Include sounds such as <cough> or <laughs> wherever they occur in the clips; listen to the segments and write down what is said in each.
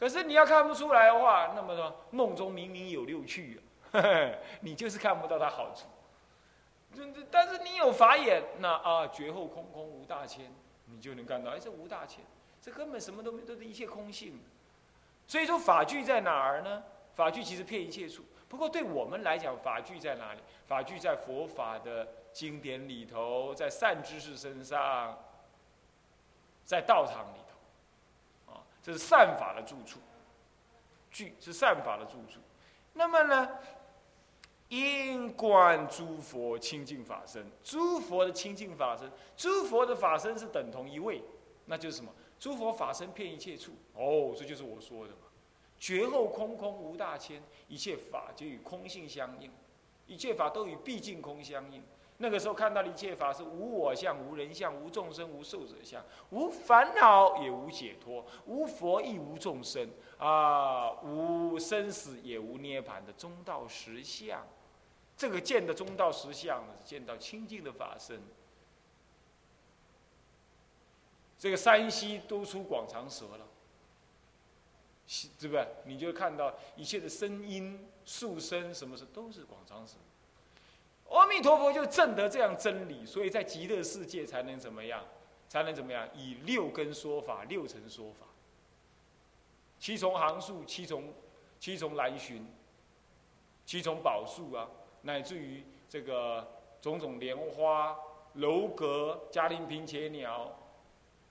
可是你要看不出来的话，那么说梦中明明有六趣啊，<laughs> 你就是看不到它好处。但是你有法眼，那啊绝后空空无大千，你就能看到，哎，这无大千，这根本什么都没，都是一切空性。所以说法具在哪儿呢？法具其实骗一切处。不过对我们来讲，法具在哪里？法具在佛法的经典里头，在善知识身上，在道场里，这是善法的住处。具是善法的住处。那么呢？因观诸佛清净法身，诸佛的清净法身，诸佛的法身是等同一位，那就是什么？诸佛法身遍一切处。哦，这就是我说的嘛。绝后空空无大千，一切法就与空性相应，一切法都与毕竟空相应。那个时候看到的一切法是无我相、无人相、无众生、无寿者相，无烦恼也无解脱，无佛亦无众生啊，无生死也无涅槃的中道实相。这个见的中道实相呢，是见到清净的法身。这个山西都出广长舌了，是不是？你就看到一切的声音、树声，什么是都是广长舌。阿弥陀佛就证得这样真理，所以在极乐世界才能怎么样？才能怎么样？以六根说法，六层说法，七重行树，七重七重来寻，七重宝树啊。乃至于这个种种莲花、楼阁、嘉陵平且鸟、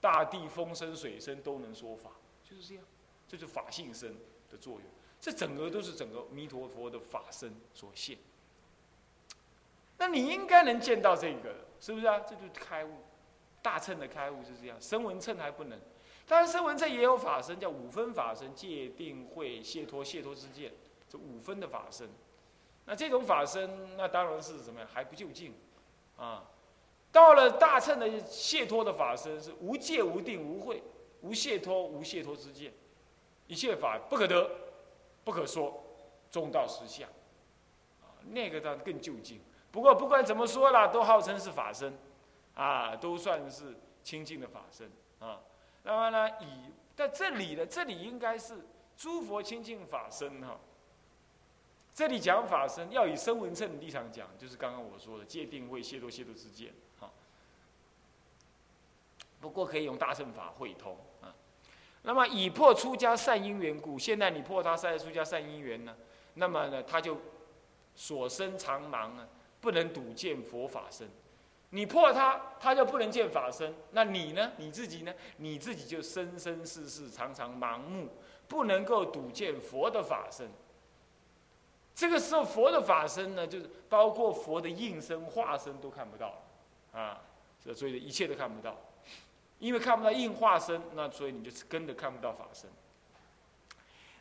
大地风声、水声都能说法，就是这样，这就是法性身的作用。这整个都是整个弥陀佛的法身所现。那你应该能见到这个，是不是啊？这就是开悟，大乘的开悟就是这样。声闻乘还不能，当然声闻乘也有法身，叫五分法身：戒、定、慧、解脱、解脱之见，这五分的法身。那这种法身，那当然是什么呀？还不就近，啊，到了大乘的解脱的法身，是无戒、无定、无慧、无解脱、无解脱之见，一切法不可得，不可说，中道实相，啊，那个倒更究竟。不过不管怎么说啦，都号称是法身，啊，都算是清净的法身，啊，那么呢，以在这里呢，这里应该是诸佛清净法身哈。这里讲法身，要以声闻乘的立场讲，就是刚刚我说的戒定慧解脱解脱之见，哈。不过可以用大乘法会通啊。那么以破出家善因缘故，现在你破他善出家善因缘呢，那么呢他就所生常盲啊，不能睹见佛法身。你破他，他就不能见法身。那你呢？你自己呢？你自己就生生世世常常盲目，不能够睹见佛的法身。这个时候，佛的法身呢，就是包括佛的应身、化身都看不到，啊，所以一切都看不到，因为看不到应化身，那所以你就跟着看不到法身。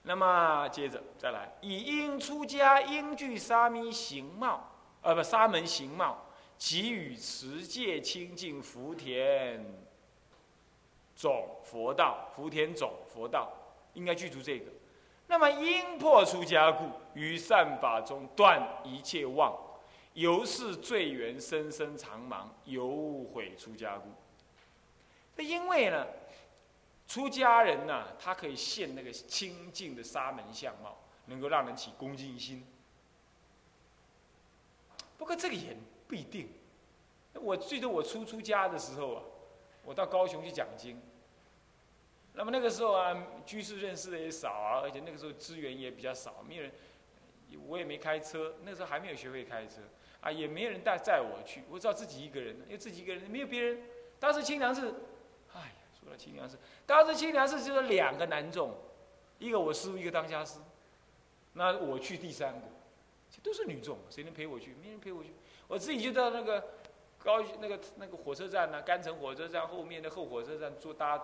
那么接着再来，以应出家应具沙弥形貌，呃不沙门形貌，给予持戒清净福田种佛道，福田种佛道，应该具足这个。那么因破出家故，于善法中断一切妄，由是罪缘深深长盲，有悔出家故。那因为呢，出家人呢，他可以现那个清净的沙门相貌，能够让人起恭敬心。不过这个也不一定。我记得我初出家的时候啊，我到高雄去讲经。那么那个时候啊，居士认识的也少啊，而且那个时候资源也比较少，没有人，我也没开车，那时候还没有学会开车，啊，也没人带载我去，我知道自己一个人，因为自己一个人没有别人。当时清凉寺，哎呀，说到清凉寺，当时清凉寺只有两个男众，一个我师傅，一个当家师，那我去第三个，都是女众，谁能陪我去？没人陪我去，我自己就到那个高那个那个火车站呢，甘城火车站后面的后火车站坐搭。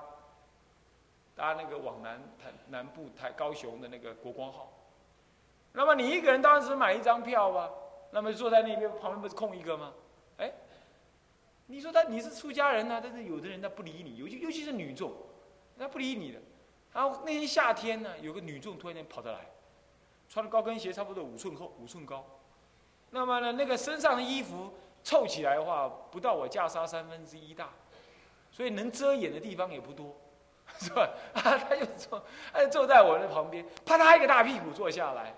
搭那个往南台南部台高雄的那个国光号，那么你一个人当时买一张票吧，那么坐在那边旁边不是空一个吗？哎，你说他你是出家人呢，但是有的人他不理你，尤其尤其是女众，他不理你的。然后那天夏天呢，有个女众突然间跑得来，穿高跟鞋差不多五寸厚五寸高，那么呢那个身上的衣服凑起来的话，不到我袈裟三分之一大，所以能遮掩的地方也不多。<laughs> 是吧？啊，<laughs> 他就坐，他就坐在我的旁边，啪嗒一个大屁股坐下来，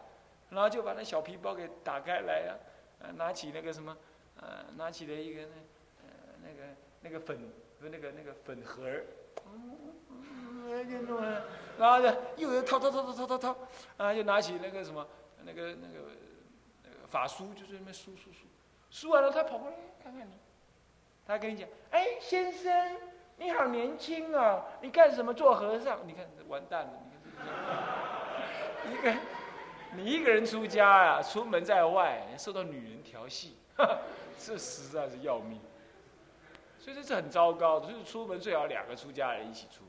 然后就把那小皮包给打开来啊，拿起那个什么，呃，拿起了一个那，呃，那个那个粉，那个那个粉盒儿，然后呢又又掏掏掏掏掏掏掏，啊，又拿起那个什么，那个那个那个法书，就在那边梳梳梳，梳完了他跑过来看看你，他跟你讲，哎，先生。你好年轻啊！你干什么做和尚？你看完蛋了！你看，一个你一个人出家呀，出门在外受到女人调戏，<laughs> 这实在是要命。所以这是很糟糕的。就是出门最好两个出家人一起出。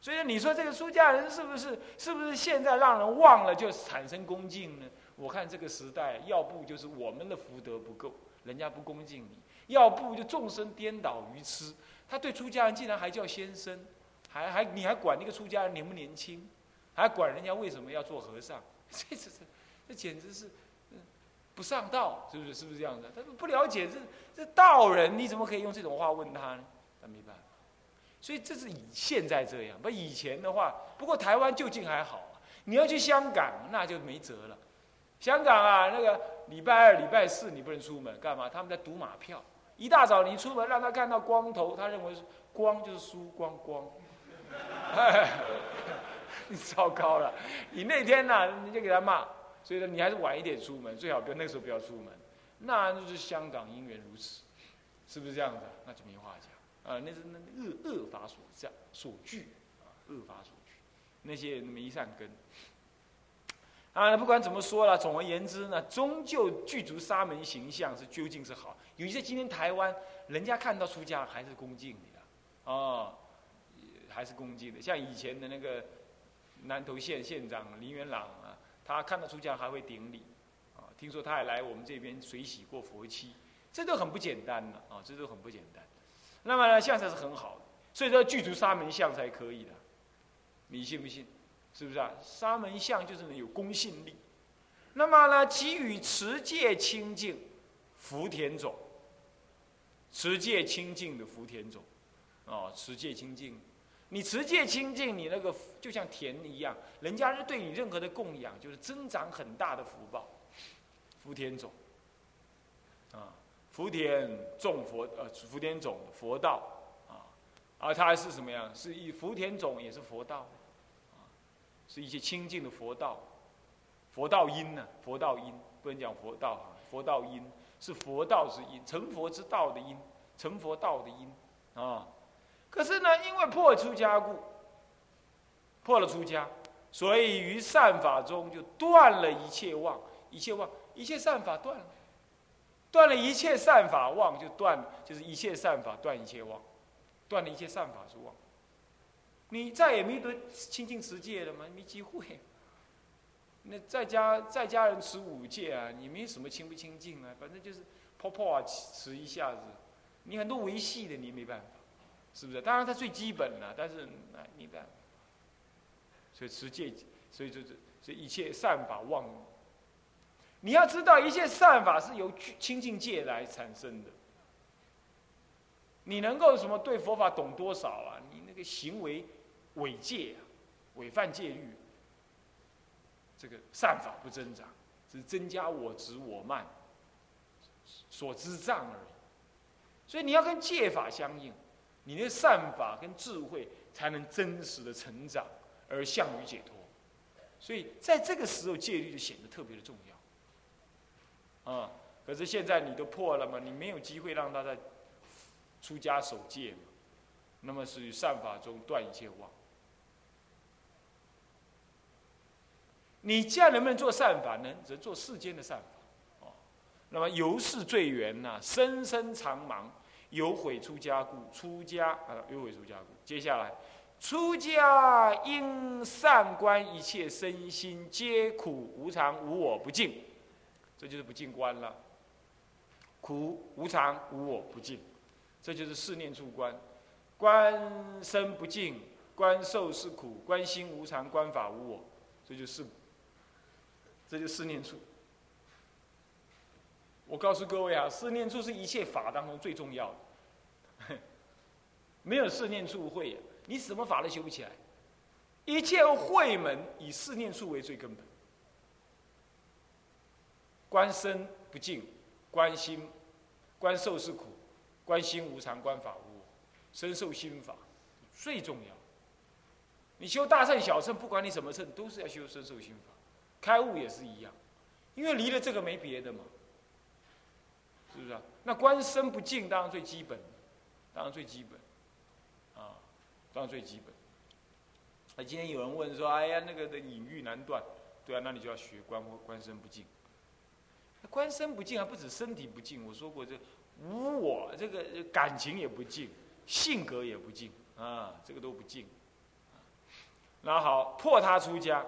所以你说这个出家人是不是是不是现在让人忘了就产生恭敬呢？我看这个时代，要不就是我们的福德不够，人家不恭敬你；要不就众生颠倒愚痴。他对出家人竟然还叫先生，还还你还管那个出家人年不年轻，还管人家为什么要做和尚？<laughs> 这这这，这简直是，不上道，是不是？是不是这样的？他不了解这这道人，你怎么可以用这种话问他呢？那没办法。所以这是以现在这样，不以前的话。不过台湾就近还好，你要去香港那就没辙了。香港啊，那个礼拜二、礼拜四你不能出门，干嘛？他们在赌马票。一大早你出门，让他看到光头，他认为是光就是输光光，<laughs> 你糟糕了！你那天呢，你就给他骂，所以呢，你还是晚一点出门，最好不要那时候不要出门。那就是香港因缘如此，是不是这样子？那就没话讲啊！那是那恶恶法所在所惧啊，恶法所惧，那些人没善根。啊，不管怎么说了，总而言之呢，终究具足沙门形象是究竟是好。尤其在今天台湾，人家看到出家还是恭敬你的，哦，还是恭敬的。像以前的那个南投县县长林元朗啊，他看到出家还会顶礼，啊，听说他还来我们这边水洗过佛七，这都很不简单的啊，这都很不简单。那么呢，相才是很好的，所以说具足沙门相才可以的，你信不信？是不是啊？沙门相就是有公信力。那么呢，给予持戒清净，福田种。持戒清净的福田种，哦，持戒清净，你持戒清净，你那个就像田一样，人家是对你任何的供养，就是增长很大的福报。福田种，啊，福田种佛，呃，福田种佛道，啊，而它是什么样？是以福田种也是佛道。是一些清净的佛道，佛道因呢？佛道因不能讲佛道哈，佛道因是佛道之因，成佛之道的因，成佛道的因啊。可是呢，因为破出家故，破了出家，所以于善法中就断了一切妄，一切妄，一切善法断了，断了一切善法妄，就断，就是一切善法断一切妄，断了一切善法之妄。你再也没得清净持戒了吗？没机会。那在家在家人持五戒啊，你没什么清不清净啊，反正就是泡泡啊持一下子。你很多维系的你没办法，是不是？当然它最基本了，但是那没办法。所以持戒，所以就是所以一切善法忘。你要知道，一切善法是由清净戒来产生的。你能够什么对佛法懂多少啊？你那个行为。违戒啊，违犯戒律，这个善法不增长，只增加我执我慢所知障而已。所以你要跟戒法相应，你的善法跟智慧才能真实的成长而向于解脱。所以在这个时候，戒律就显得特别的重要。啊，可是现在你都破了嘛，你没有机会让他在出家守戒嘛，那么是于善法中断一切妄。你这样能不能做善法呢？只能做世间的善法，哦。那么由是罪缘呐，深深长盲，有悔出家故，出家啊，有悔出家故。接下来，出家应善观一切身心皆苦无常无我不净，这就是不净观了。苦无常无我不净，这就是四念处观。观身不净，观受是苦，观心无常，观法无我，这就是。这就是四念处。我告诉各位啊，四念处是一切法当中最重要的。<laughs> 没有四念处会，你什么法都修不起来。一切会门以四念处为最根本，观身不净，观心，观受是苦，观心无常，观法无我，身受心法最重要。你修大乘小乘，不管你什么乘，都是要修身受心法。开悟也是一样，因为离了这个没别的嘛，是不是啊？那观身不净当然最基本，当然最基本，啊，当然最基本。那今天有人问说：“哎呀，那个的隐喻难断，对啊，那你就要学观观身不净。观身不净还不止身体不净，我说过这无我，这个感情也不净，性格也不净啊，这个都不净。那好，破他出家，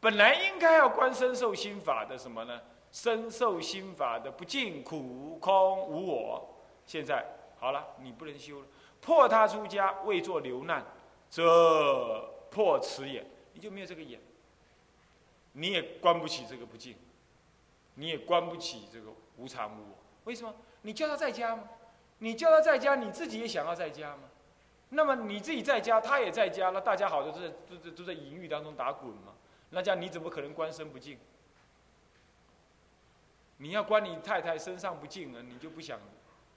本来应该要观身受心法的什么呢？身受心法的不净、苦、空、无我。现在好了，你不能修了，破他出家，为作流难。”这破此眼，你就没有这个眼，你也关不起这个不净，你也关不起这个无常无我。为什么？你叫他在家吗？你叫他在家，你自己也想要在家吗？那么你自己在家，他也在家，那大家好都在都在都在淫欲当中打滚嘛？那这样你怎么可能关身不净？你要关你太太身上不净了，你就不想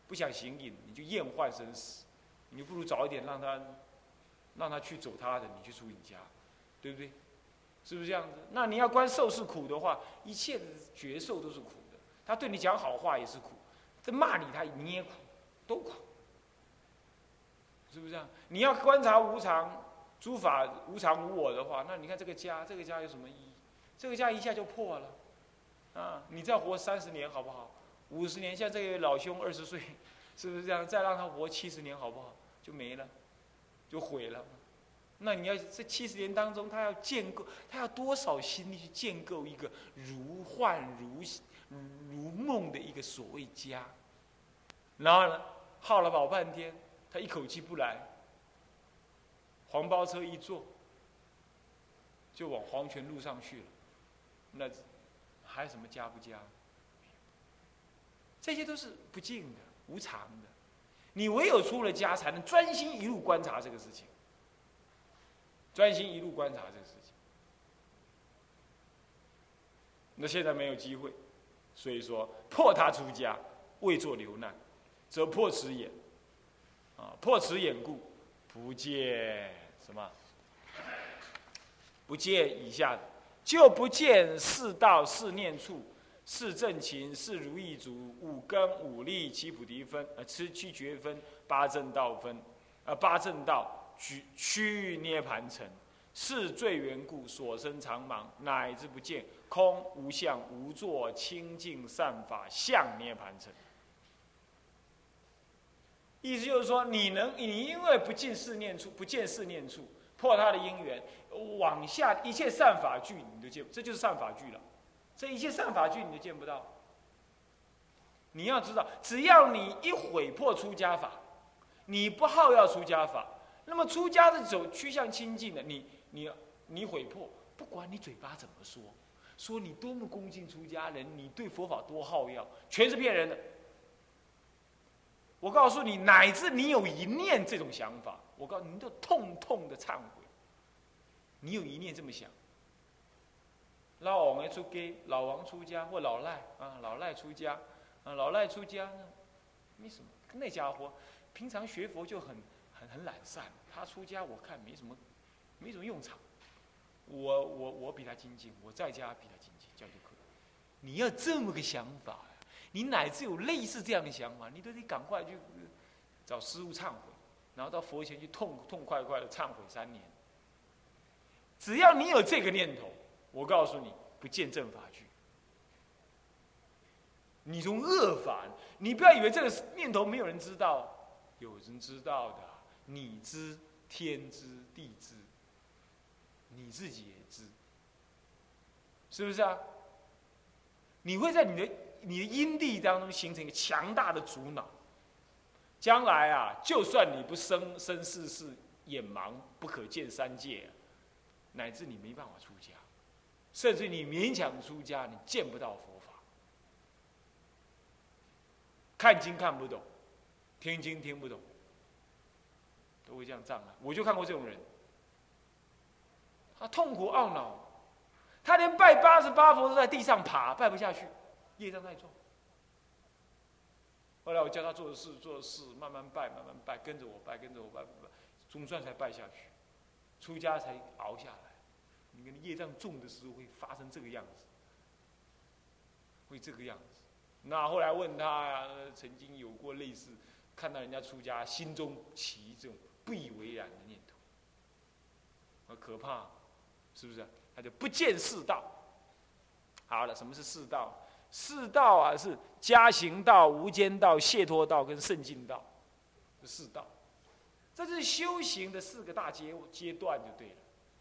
不想行淫，你就厌患生死，你就不如早一点让他。让他去走他的，你去出你家，对不对？是不是这样子？那你要观受是苦的话，一切的觉受都是苦的。他对你讲好话也是苦，这骂你他你也苦，都苦，是不是这样？你要观察无常，诸法无常无我的话，那你看这个家，这个家有什么意义？这个家一下就破了，啊！你再活三十年好不好？五十年，像这位老兄二十岁，是不是这样？再让他活七十年好不好？就没了。就毁了，那你要这七十年当中，他要建构，他要多少心力去建构一个如幻如如梦的一个所谓家？然后呢，耗了老半天，他一口气不来，黄包车一坐，就往黄泉路上去了，那还有什么家不家？这些都是不净的、无常的。你唯有出了家，才能专心一路观察这个事情，专心一路观察这个事情。那现在没有机会，所以说破他出家，未作流难，则破此眼。啊，破此眼故，不见什么？不见以下的，就不见四道四念处。四正勤，四如意足，五根五力，七菩提分，呃，七七觉分，八正道分，呃，八正道趋趋涅盘城，是罪缘故，所生长盲，乃至不见空无相无作清净善法相涅盘城。意思就是说，你能，你因为不进四念处，不见四念处，破他的因缘，往下一切善法具，你都见，这就是善法具了。这一切善法具你都见不到。你要知道，只要你一毁破出家法，你不好要出家法，那么出家的走趋向清净的，你你你毁破，不管你嘴巴怎么说，说你多么恭敬出家人，你对佛法多好要，全是骗人的。我告诉你，乃至你有一念这种想法，我告诉你，你都痛痛的忏悔。你有一念这么想。老王的出家，老王出家或老赖啊，老赖出家，啊，老赖出家呢，没什么。那家伙平常学佛就很很懒散，他出家我看没什么，没什么用场。我我我比他精进，我在家比他精进，这样就可以。你要这么个想法，你乃至有类似这样的想法，你都得赶快去找师傅忏悔，然后到佛前去痛痛快快的忏悔三年。只要你有这个念头。我告诉你，不见正法去。你从恶法，你不要以为这个念头没有人知道，有人知道的，你知，天知，地知，你自己也知，是不是啊？你会在你的你的因地当中形成一个强大的阻挠，将来啊，就算你不生生世世眼盲，不可见三界，乃至你没办法出家。甚至你勉强出家，你见不到佛法，看经看不懂，听经听不懂，都会这样障碍。我就看过这种人，他痛苦懊恼，他连拜八十八佛都在地上爬，拜不下去，业障太重。后来我教他做事，做事，慢慢拜，慢慢拜，跟着我拜，跟着我拜，拜，总算才拜下去，出家才熬下来。你跟业障重的时候会发生这个样子，会这个样子。那后来问他呀，曾经有过类似，看到人家出家，心中起这种不以为然的念头，啊可怕，是不是？他就不见世道。好了，什么是世道？世道啊，是加行道、无间道、解脱道跟圣境道，是世道。这是修行的四个大阶阶段就对了，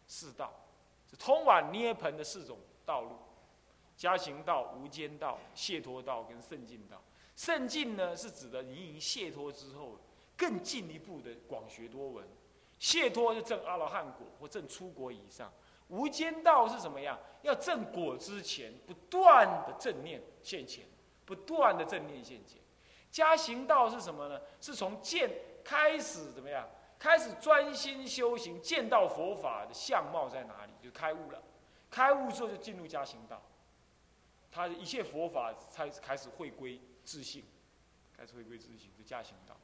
世道是通往涅槃的四种道路。加行道、无间道、解脱道跟圣境道。圣境呢，是指的你已经解脱之后，更进一步的广学多闻。解脱是证阿罗汉果或证出国以上。无间道是什么样？要证果之前，不断的正念现前，不断的正念现前。加行道是什么呢？是从见开始怎么样？开始专心修行，见到佛法的相貌在哪里，就开悟了。开悟之后就进入加行道。他一切佛法才开始回归自信，开始回归自信，就加行道，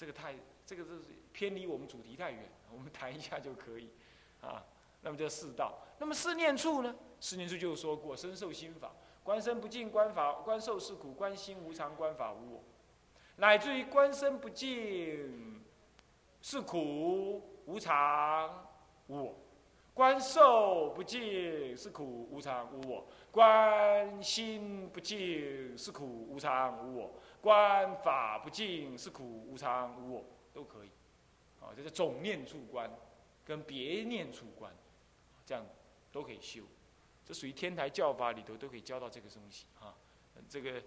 这个太这个是偏离我们主题太远，<laughs> 我们谈一下就可以，啊，那么叫四道。那么四念处呢？四念处就说过，身受心法，观身不净，观法观受是苦，观心无常，观法无我，乃至于观身不净是苦无常无我，观受不净是苦无常无我。观心不净是苦无常无我，观法不净是苦无常无我，都可以。啊，这是总念处观，跟别念处观，这样都可以修。这属于天台教法里头都可以教到这个东西啊。这个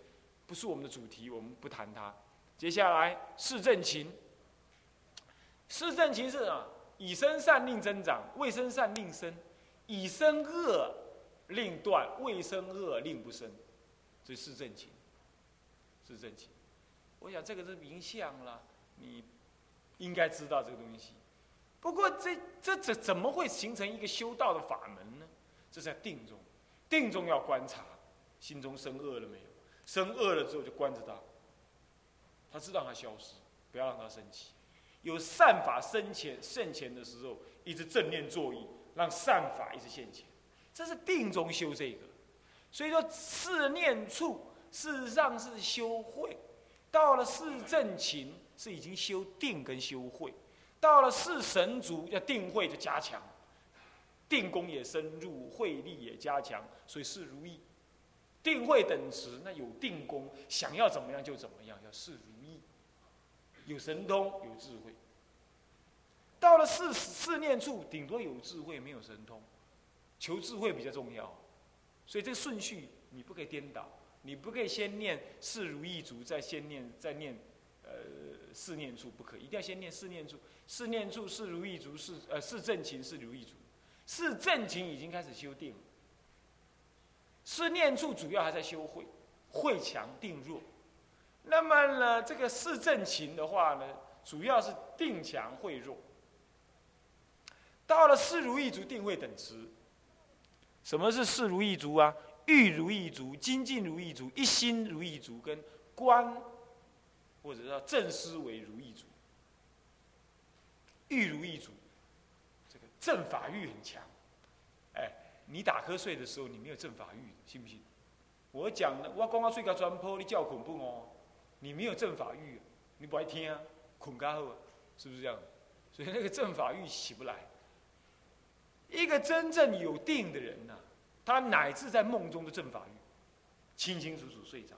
不是我们的主题，我们不谈它。接下来是正勤，四正勤是啊，以身善令增长，未生善令生，以身恶。令断未生恶，令不生，这是正情，是正情。我想这个是名相了，你应该知道这个东西。不过这这怎怎么会形成一个修道的法门呢？这在定中，定中要观察心中生恶了没有，生恶了之后就观着他，他知道他消失，不要让他生气。有善法生前现前的时候，一直正念作意，让善法一直现前。这是定中修这个，所以说四念处事实上是修慧，到了四正勤是已经修定跟修慧，到了四神足要定慧就加强，定功也深入，慧力也加强，所以事如意，定慧等持，那有定功，想要怎么样就怎么样，要事如意，有神通有智慧，到了四四念处顶多有智慧没有神通。求智慧比较重要，所以这个顺序你不可以颠倒，你不可以先念四如意足，再先念再念，呃四念处不可，一定要先念四念处，四念处是如意足是呃四正勤是如意足，四正勤已经开始修定了，四念处主要还在修慧，慧强定弱，那么呢这个四正勤的话呢，主要是定强慧弱，到了四如意足定慧等持。什么是四如意足啊？欲如意足、精进如意足、一心如意足，跟观或者叫正思维如意足。欲如意足，这个正法欲很强。哎，你打瞌睡的时候，你没有正法欲，信不信？我讲的，我刚刚睡个砖坡，你叫恐怖哦？你没有正法欲，你不爱听啊？捆干后，是不是这样？所以那个正法欲起不来。一个真正有定的人呢，他乃至在梦中的正法欲，清清楚楚睡着。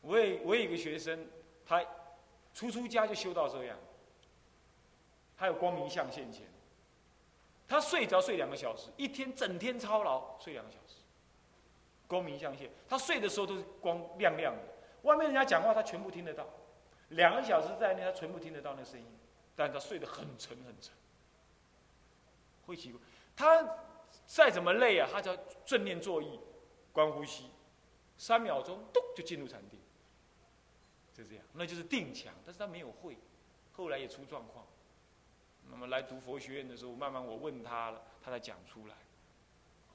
我也我有一个学生，他初出家就修到这样，他有光明相现前，他睡着睡两个小时，一天整天操劳睡两个小时，光明相现，他睡的时候都是光亮亮的，外面人家讲话他全部听得到，两个小时在内他全部听得到那声音，但他睡得很沉很沉。会奇怪，他再怎么累啊，他只要正念坐意，观呼吸，三秒钟，咚就进入禅定，就这样，那就是定强，但是他没有会，后来也出状况。那么来读佛学院的时候，慢慢我问他了，他才讲出来，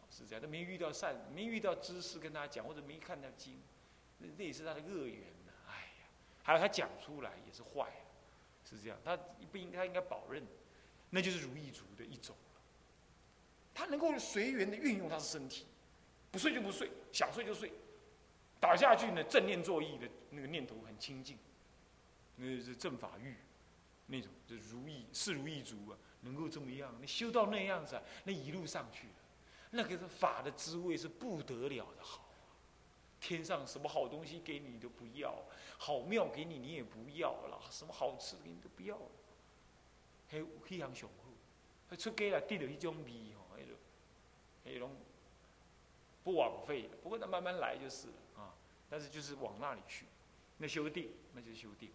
是这样。他没遇到善，没遇到知识跟他讲，或者没看到经，那那也是他的恶缘呐。哎呀，还有他讲出来也是坏，是这样。他不应该他应该保认，那就是如意足的一种他能够随缘的运用他的身体，不睡就不睡，想睡就睡，倒下去呢正念作意的那个念头很清净，那是正法欲。那种就如意是如意足啊，能够这么样，你修到那样子，啊，那一路上去，那个是法的滋味是不得了的好！天上什么好东西给你都不要，好庙给你你也不要了，什么好吃的给你都不要了，还非常雄厚，还出街来得了一种味哦，那种那种不枉费。不过那慢慢来就是了啊，但是就是往那里去，那修定那就是修定。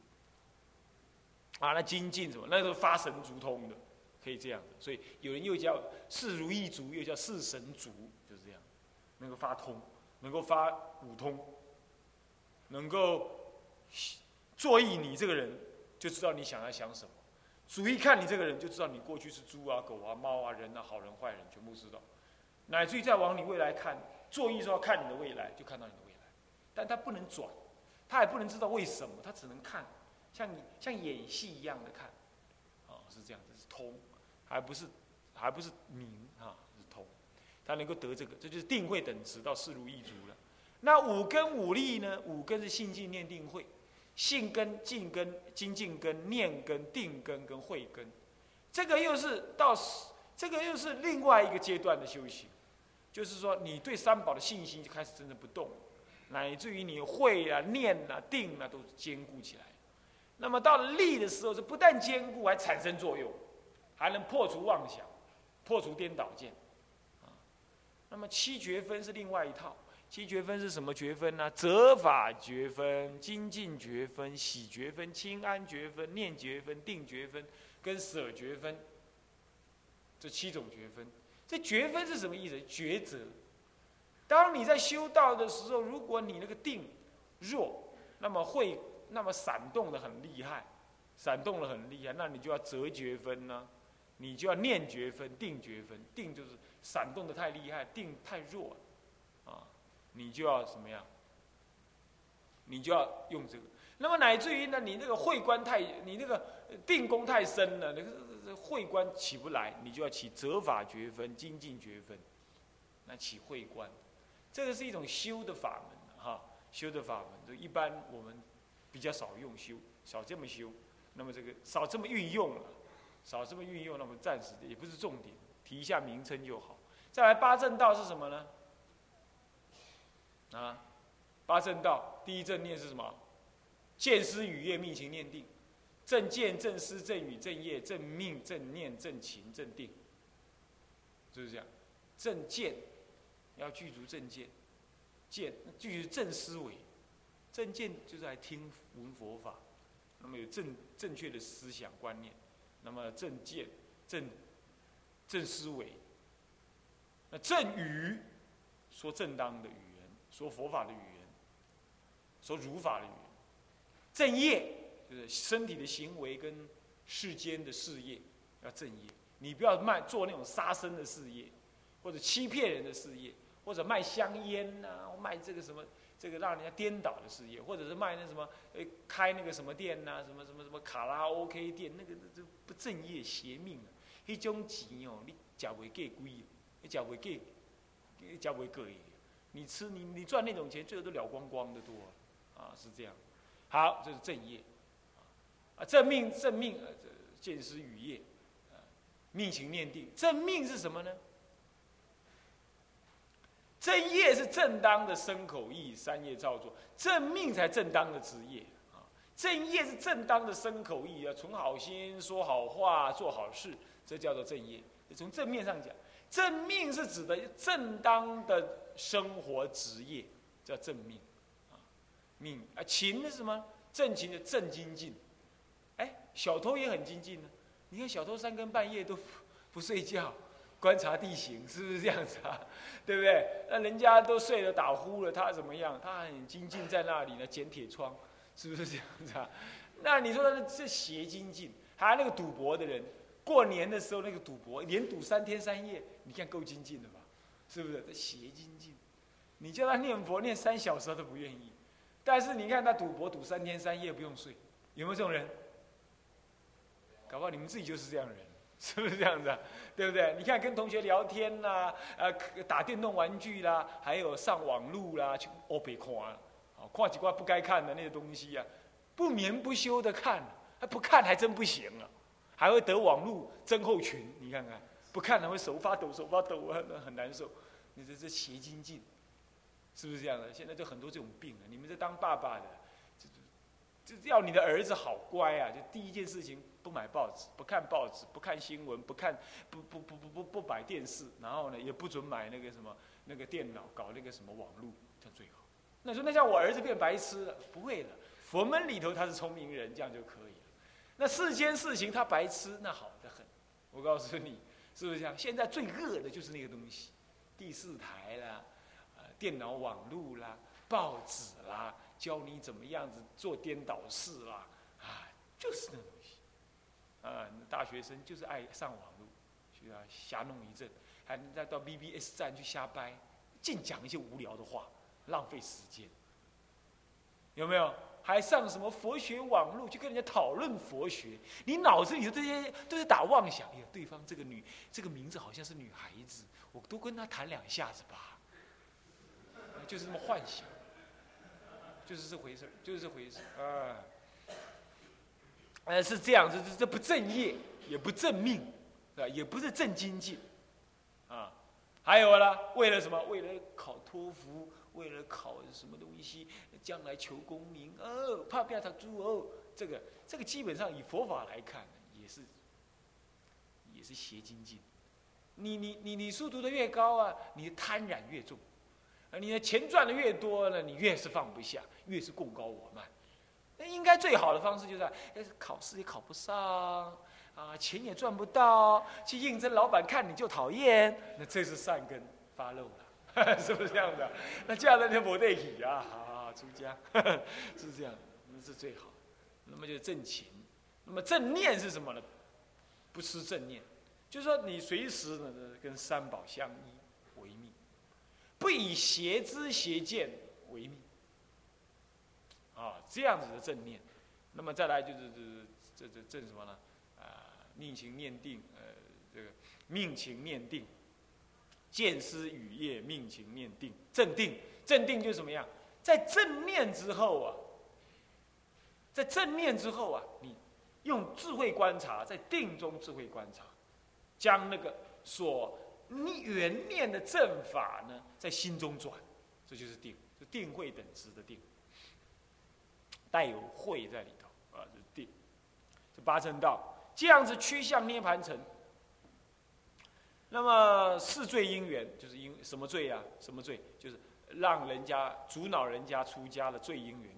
啊，那精进什么？那个发神足通的，可以这样的。所以有人又叫四如意足，又叫四神足，就是这样。能够发通，能够发五通，能够作意你这个人，就知道你想要想什么。主一看你这个人，就知道你过去是猪啊、狗啊、猫啊、人啊、好人坏人，全部知道。乃至于再往你未来看，做意说要看你的未来，就看到你的未来。但他不能转，他也不能知道为什么，他只能看。像你像演戏一样的看，啊，是这样子，是通，还不是还不是明啊，是通，他能够得这个，这就是定慧等值到四如意足了。那五根五力呢？五根是信静念定慧，信根、静根、精进根、念根、定根跟慧根，这个又是到这个又是另外一个阶段的修行，就是说你对三宝的信心就开始真正不动，乃至于你会啊、念啊、定啊都坚固起来。那么到了力的时候，是不但坚固，还产生作用，还能破除妄想，破除颠倒见，那么七绝分是另外一套，七绝分是什么绝分呢？责法绝分、精进绝分、喜绝分、清安绝分、念绝分、定绝分跟舍绝分，这七种绝分。这绝分是什么意思？抉择。当你在修道的时候，如果你那个定弱，那么会。那么闪动的很厉害，闪动的很厉害，那你就要折绝分呢，你就要念绝分、定绝分。定就是闪动的太厉害，定太弱，啊，你就要什么样？你就要用这个。那么乃至于呢，你那个会观太，你那个定功太深了，那个会观起不来，你就要起折法绝分、精进绝分，那起会观。这个是一种修的法门，哈，修的法门，就一般我们。比较少用修，少这么修，那么这个少这么运用了，少这么运用，那么暂时的也不是重点，提一下名称就好。再来八正道是什么呢？啊，八正道第一正念是什么？见思语业命情念定，正见正思正语正业正命正念正情正定，就是这样。正见要具足正见，见具足正思维。正见就是来听闻佛法，那么有正正确的思想观念，那么正见、正正思维，那正语说正当的语言，说佛法的语言，说儒法的语言，正业就是身体的行为跟世间的事业要正业，你不要卖做那种杀生的事业，或者欺骗人的事业，或者卖香烟呐，卖这个什么。这个让人家颠倒的事业，或者是卖那什么，呃，开那个什么店呐，什么什么什么卡拉 OK 店，那个那这不正业邪命啊！一种钱哦，你缴会给贵，你缴会给，缴会贵。你吃你你赚那种钱，最后都了光光的多啊，是这样。好，这是正业正命正命呃，见思语业啊，命情念定。正命是什么呢？正业是正当的身口意三业造作，正命才正当的职业啊！正业是正当的身口意啊，存好心、说好话、做好事，这叫做正业。从正面上讲，正命是指的正当的生活职业，叫正命啊。命啊，勤是什么？正勤的正精进。小偷也很精进呢。你看小偷三更半夜都 <laughs> 不睡觉。观察地形是不是这样子啊？<laughs> 对不对？那人家都睡了打呼了，他怎么样？他很精进在那里呢，捡铁窗，是不是这样子啊？<laughs> 那你说这邪精进，还有那个赌博的人，过年的时候那个赌博，连赌三天三夜，你看够精进的吧？是不是？这邪精进，你叫他念佛念三小时他都不愿意，但是你看他赌博赌三天三夜不用睡，有没有这种人？搞不好你们自己就是这样的人，<laughs> 是不是这样子？啊对不对？你看跟同学聊天啦，呃，打电动玩具啦，还有上网路啦，去欧北看，啊，看几挂不该看的那些东西呀，不眠不休的看，还不看还真不行啊，还会得网路症候群，你看看，不看还会手发抖，手发抖啊，那很难受。你这这邪精进，是不是这样的？现在就很多这种病啊，你们这当爸爸的。就要你的儿子好乖啊！就第一件事情，不买报纸，不看报纸，不看新闻，不看，不不不不不不摆电视，然后呢，也不准买那个什么那个电脑，搞那个什么网络，这最好。那说那叫我儿子变白痴了？不会的，佛门里头他是聪明人，这样就可以了。那世间事情他白痴，那好的很。我告诉你，是不是这样？现在最恶的就是那个东西，第四台啦，呃，电脑网络啦，报纸啦。教你怎么样子做颠倒事啦，啊，就是那东西，啊，大学生就是爱上网络，去啊瞎弄一阵，还再到 BBS 站去瞎掰，净讲一些无聊的话，浪费时间，有没有？还上什么佛学网络去跟人家讨论佛学？你脑子里的这些都是打妄想，哎呀，对方这个女这个名字好像是女孩子，我多跟她谈两下子吧，就是这么幻想。就是这回事就是这回事啊！呃，是这样子，这这不正业，也不正命，啊，也不是正经济，啊，还有呢，为了什么？为了考托福，为了考什么东西？将来求功名哦，怕不要他猪哦。这个这个基本上以佛法来看，也是也是邪精进。你你你你书读的越高啊，你的贪婪越重。啊，你的钱赚的越多呢，你越是放不下，越是贡高我慢。应该最好的方式就是，哎考试也考不上，啊，钱也赚不到，去应征老板看你就讨厌，那这是善根发漏了，<laughs> 是不是这样的？那这样的就不对起啊，好，出家 <laughs> 是这样，那是最好。那么就是正勤，那么正念是什么呢？不失正念，就是说你随时呢跟三宝相依为命。不以邪知邪见，啊，这样子的正念，那么再来就是这这这正什么呢？啊，命情念定，呃，这个命情念定，见思语业命情念定，正定，正定就是什么样？在正念之后啊，在正念之后啊，你用智慧观察，在定中智慧观察，将那个所。你原念的正法呢，在心中转，这就是定，是定慧等值的定，带有慧在里头啊，这定。这八正道这样子趋向涅盘城。那么是罪因缘就是因什么罪呀？什么罪？就是让人家阻挠人家出家的罪因缘。